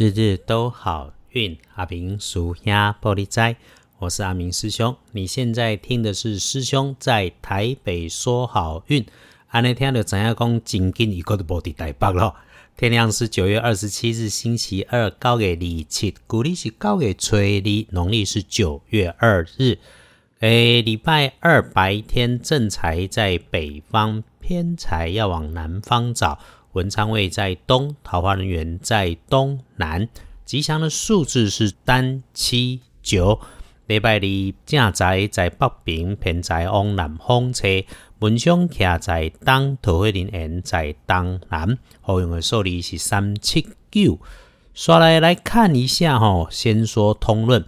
日日都好运，阿明属鸭玻璃斋，我是阿明师兄。你现在听的是师兄在台北说好运。安尼听到怎样讲，紧紧一个都无伫台北咯。天亮是九月二十七日，星期二，高给李七，古历是高月初二，农历是九月二日。诶，礼拜二白天正财在北方，偏财要往南方找。文昌位在东，桃花人员在东南。吉祥的数字是单七九。礼拜二正财在北边，偏财往南方车。文昌徛在东，桃花人缘在东南。好用的数字是三七九。刷来来看一下哈，先说通论。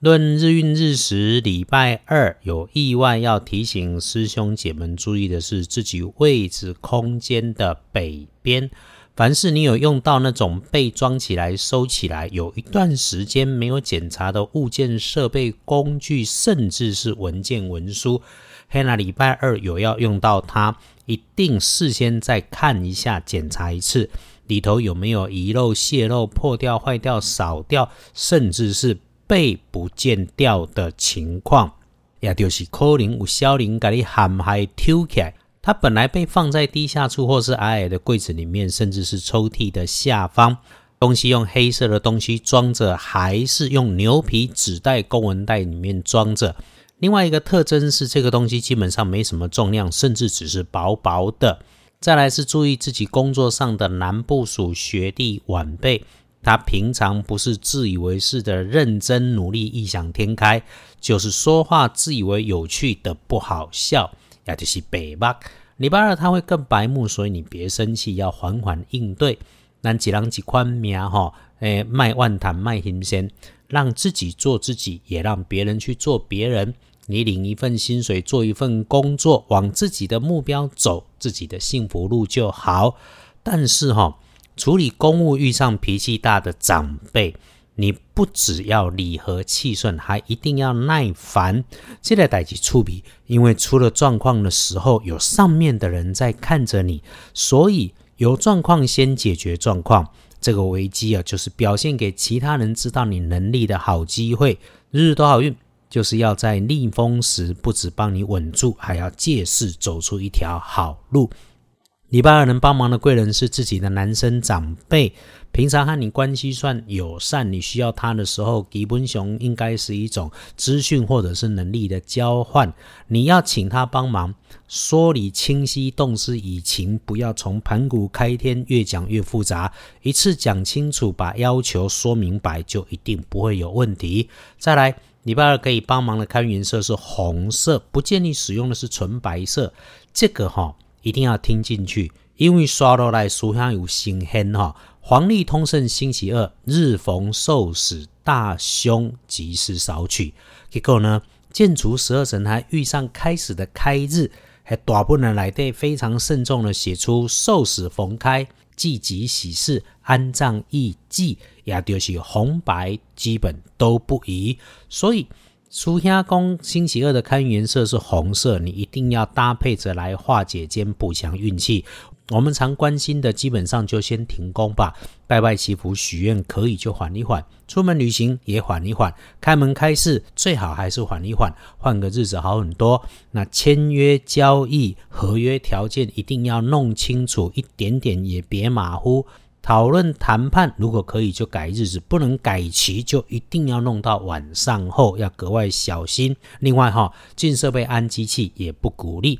论日运日时，礼拜二有意外要提醒师兄姐们注意的是，自己位置空间的北边。凡是你有用到那种被装起来、收起来，有一段时间没有检查的物件、设备、工具，甚至是文件文书，嘿，那礼拜二有要用到它，一定事先再看一下、检查一次，里头有没有遗漏、泄漏、破掉、坏掉、少掉，甚至是。被不见掉的情况，也就是可能有小灵给你含害抽起来。它本来被放在地下处或是矮矮的柜子里面，甚至是抽屉的下方。东西用黑色的东西装着，还是用牛皮纸袋、公文袋里面装着。另外一个特征是，这个东西基本上没什么重量，甚至只是薄薄的。再来是注意自己工作上的南部属学弟晚辈。他平常不是自以为是的认真努力、异想天开，就是说话自以为有趣的不好笑，也就是白目。礼拜二他会更白目，所以你别生气，要缓缓应对。咱几人几宽命哈，诶，卖万谈卖新鲜，让自己做自己，也让别人去做别人。你领一份薪水，做一份工作，往自己的目标走，自己的幸福路就好。但是哈。处理公务遇上脾气大的长辈，你不只要礼和气顺，还一定要耐烦。这个代际处理，因为出了状况的时候，有上面的人在看着你，所以有状况先解决状况。这个危机啊，就是表现给其他人知道你能力的好机会。日日都好运，就是要在逆风时，不止帮你稳住，还要借势走出一条好路。礼拜二能帮忙的贵人是自己的男生长辈，平常和你关系算友善，你需要他的时候，吉本雄应该是一种资讯或者是能力的交换。你要请他帮忙，说理清晰，动之以情，不要从盘古开天越讲越复杂，一次讲清楚，把要求说明白，就一定不会有问题。再来，礼拜二可以帮忙的看颜色是红色，不建议使用的是纯白色。这个哈。一定要听进去，因为刷落来书上有新鲜哈。黄历通胜星期二，日逢受死大凶，吉时少取。结果呢，建筑十二神还遇上开始的开日，还大部分来对非常慎重的写出受死逢开，忌吉喜事，安葬易忌，也就是红白基本都不宜，所以。书香公星期二的看颜色是红色，你一定要搭配着来化解兼补强运气。我们常关心的，基本上就先停工吧，拜拜祈福许愿可以就缓一缓，出门旅行也缓一缓，开门开市最好还是缓一缓，换个日子好很多。那签约交易合约条件一定要弄清楚，一点点也别马虎。讨论谈判，如果可以就改日子，不能改期就一定要弄到晚上后，要格外小心。另外哈，进设备安机器也不鼓励。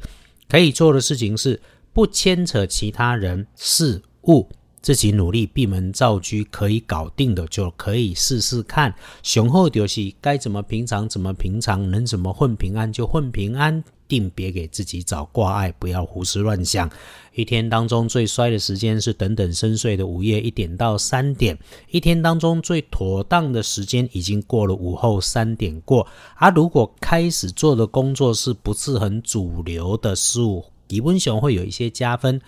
可以做的事情是不牵扯其他人事物，自己努力闭门造车可以搞定的就可以试试看。雄厚就是该怎么平常怎么平常，能怎么混平安就混平安。定别给自己找挂碍，不要胡思乱想。一天当中最衰的时间是等等深睡的午夜一点到三点。一天当中最妥当的时间已经过了午后三点过。而如果开始做的工作是不是很主流的事物，基本上会有一些加分。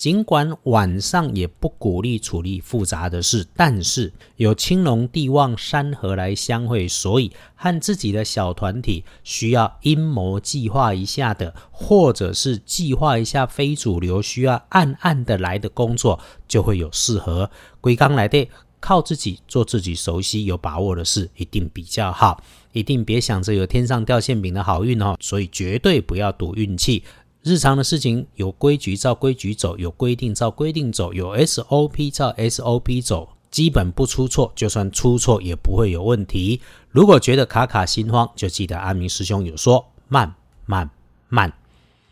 尽管晚上也不鼓励处理复杂的事，但是有青龙地旺山河来相会，所以和自己的小团体需要阴谋计划一下的，或者是计划一下非主流需要暗暗的来的工作，就会有适合归刚来的靠自己做自己熟悉有把握的事，一定比较好。一定别想着有天上掉馅饼的好运哦，所以绝对不要赌运气。日常的事情有规矩照规矩走，有规定照规定走，有 SOP 照 SOP 走，基本不出错，就算出错也不会有问题。如果觉得卡卡心慌，就记得阿明师兄有说慢慢慢。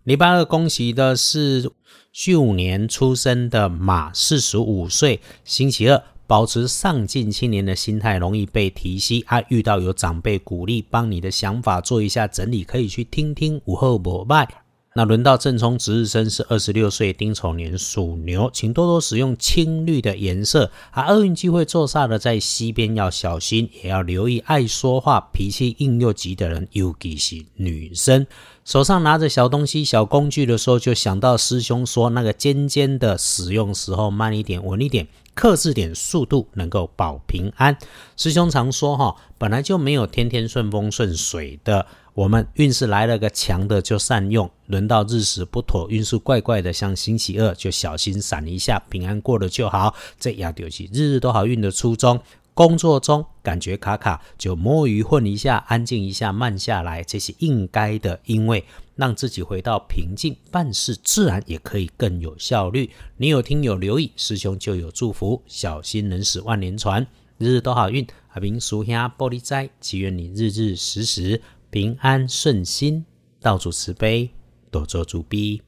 礼拜二恭喜的是戌年出生的马，四十五岁，星期二。保持上进青年的心态，容易被提息。啊，遇到有长辈鼓励，帮你的想法做一下整理，可以去听听。午后膜拜。那轮到正冲值日生是二十六岁，丁丑年属牛，请多多使用青绿的颜色。啊，厄运机会坐煞的在西边，要小心，也要留意爱说话、脾气硬又急的人，尤其是女生。手上拿着小东西、小工具的时候，就想到师兄说那个尖尖的，使用时候慢一点、稳一点。克制点速度，能够保平安。师兄常说哈，本来就没有天天顺风顺水的。我们运势来了个强的就善用，轮到日时不妥，运势怪怪的，像星期二就小心闪一下，平安过了就好。这要丢弃日日都好运的初衷。工作中感觉卡卡，就摸鱼混一下，安静一下，慢下来，这是应该的。因为让自己回到平静，办事自然也可以更有效率。你有听有留意，师兄就有祝福。小心能使万年船，日日都好运。阿明叔兄玻璃斋，祈愿你日日时时平安顺心，道主慈悲，多做主逼。